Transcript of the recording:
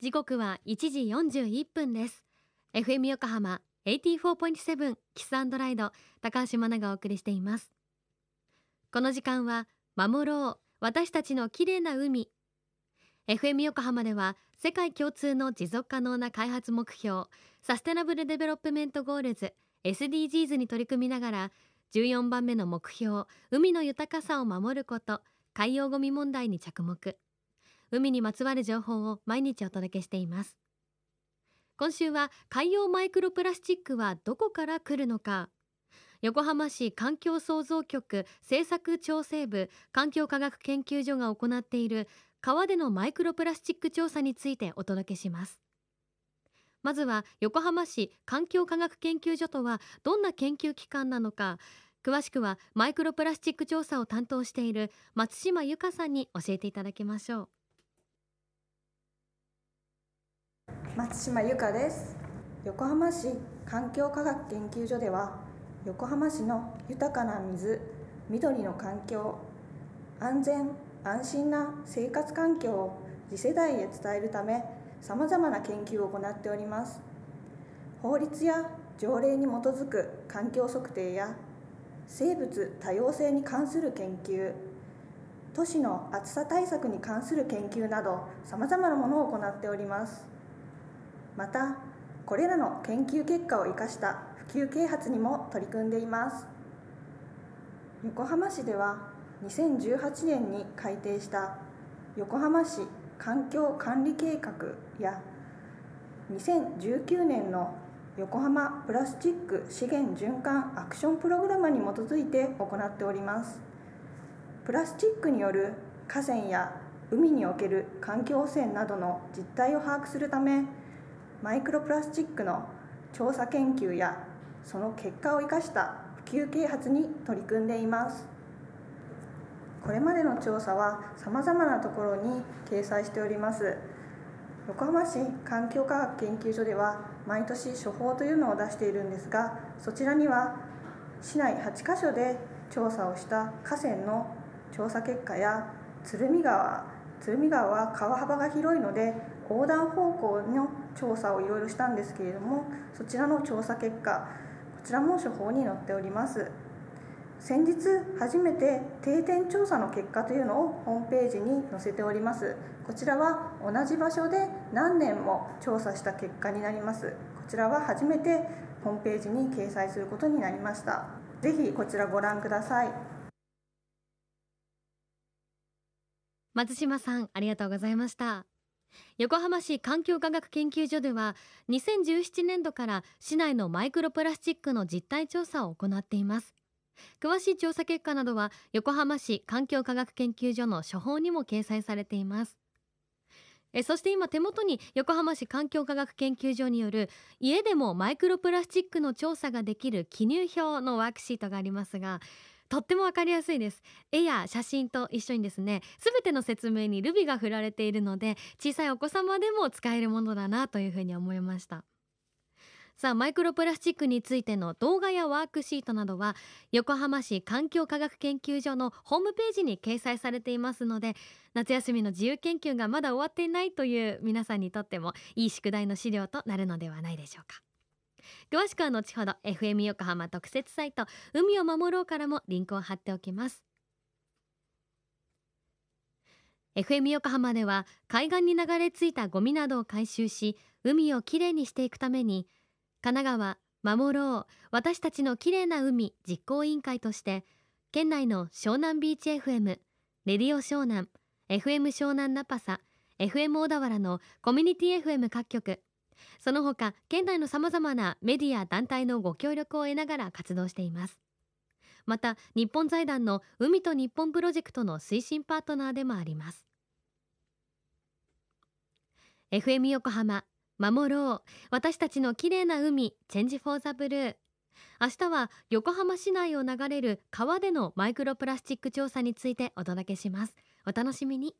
時刻は1時41分です。FM 横浜84.7 Kiss & Ride 高橋真奈がお送りしています。この時間は守ろう私たちの綺麗な海。FM 横浜では世界共通の持続可能な開発目標サステナブルデベロップメントゴールズ SDGs に取り組みながら14番目の目標海の豊かさを守ること海洋ごみ問題に着目。海にまつわる情報を毎日お届けしています。今週は海洋マイクロプラスチックはどこから来るのか。横浜市環境創造局政策調整部環境科学研究所が行っている川でのマイクロプラスチック調査についてお届けします。まずは横浜市環境科学研究所とはどんな研究機関なのか。詳しくはマイクロプラスチック調査を担当している松島由香さんに教えていただきましょう。松島由香です。横浜市環境科学研究所では横浜市の豊かな水緑の環境安全安心な生活環境を次世代へ伝えるためさまざまな研究を行っております。法律や条例に基づく環境測定や生物多様性に関する研究都市の暑さ対策に関する研究などさまざまなものを行っております。またこれらの研究結果を生かした普及啓発にも取り組んでいます。横浜市では2018年に改定した横浜市環境管理計画や2019年の横浜プラスチック資源循環アクションプログラムに基づいて行っております。プラスチックによる河川や海における環境汚染などの実態を把握するためマイクロプラスチックの調査研究やその結果を生かした普及啓発に取り組んでいます。これまでの調査はさまざまなところに掲載しております。横浜市環境科学研究所では毎年処方というのを出しているんですがそちらには市内8カ所で調査をした河川の調査結果や鶴見川鶴見川は川幅が広いので横断歩行の調査をいろいろしたんですけれどもそちらの調査結果こちらも処方に載っております。先日初めて定点調査の結果というのをホームページに載せております。こちらは同じ場所で何年も調査した結果になります。こちらは初めてホームページに掲載することになりました。ぜひこちらご覧ください。松島さんありがとうございました。横浜市環境科学研究所では2017年度から市内のマイクロプラスチックの実態調査を行っています。詳しい調査結果などは横浜市環境科学研究所の処方にも掲載されています。えそして今手元に横浜市環境科学研究所による家でもマイクロプラスチックの調査ができる記入表のワークシートがありますがとってもわかりやすいです。絵や写真と一緒にですねすべての説明にルビが振られているので小さいお子様でも使えるものだなというふうに思いました。さあマイクロプラスチックについての動画やワークシートなどは横浜市環境科学研究所のホームページに掲載されていますので夏休みの自由研究がまだ終わっていないという皆さんにとってもいい宿題の資料となるのではないでしょうか。詳しくは後ほど FM 横浜特設サイト海を守ろうからもリンクを貼っておきます。FM 横浜では海岸に流れ着いたゴミなどを回収し海をきれいにしていくために神奈川守ろう私たちのきれいな海実行委員会として県内の湘南ビーチ FM レディオ湘南 FM 湘南ナパサ FM 小田原のコミュニティ FM 各局その他県内のさまざまなメディア団体のご協力を得ながら活動しています。また日本財団の海と日本プロジェクトの推進パートナーでもあります。FM 横浜守ろう。私たちの綺麗な海チェンジフォーザブルー。明日は横浜市内を流れる川でのマイクロプラスチック調査についてお届けします。お楽しみに。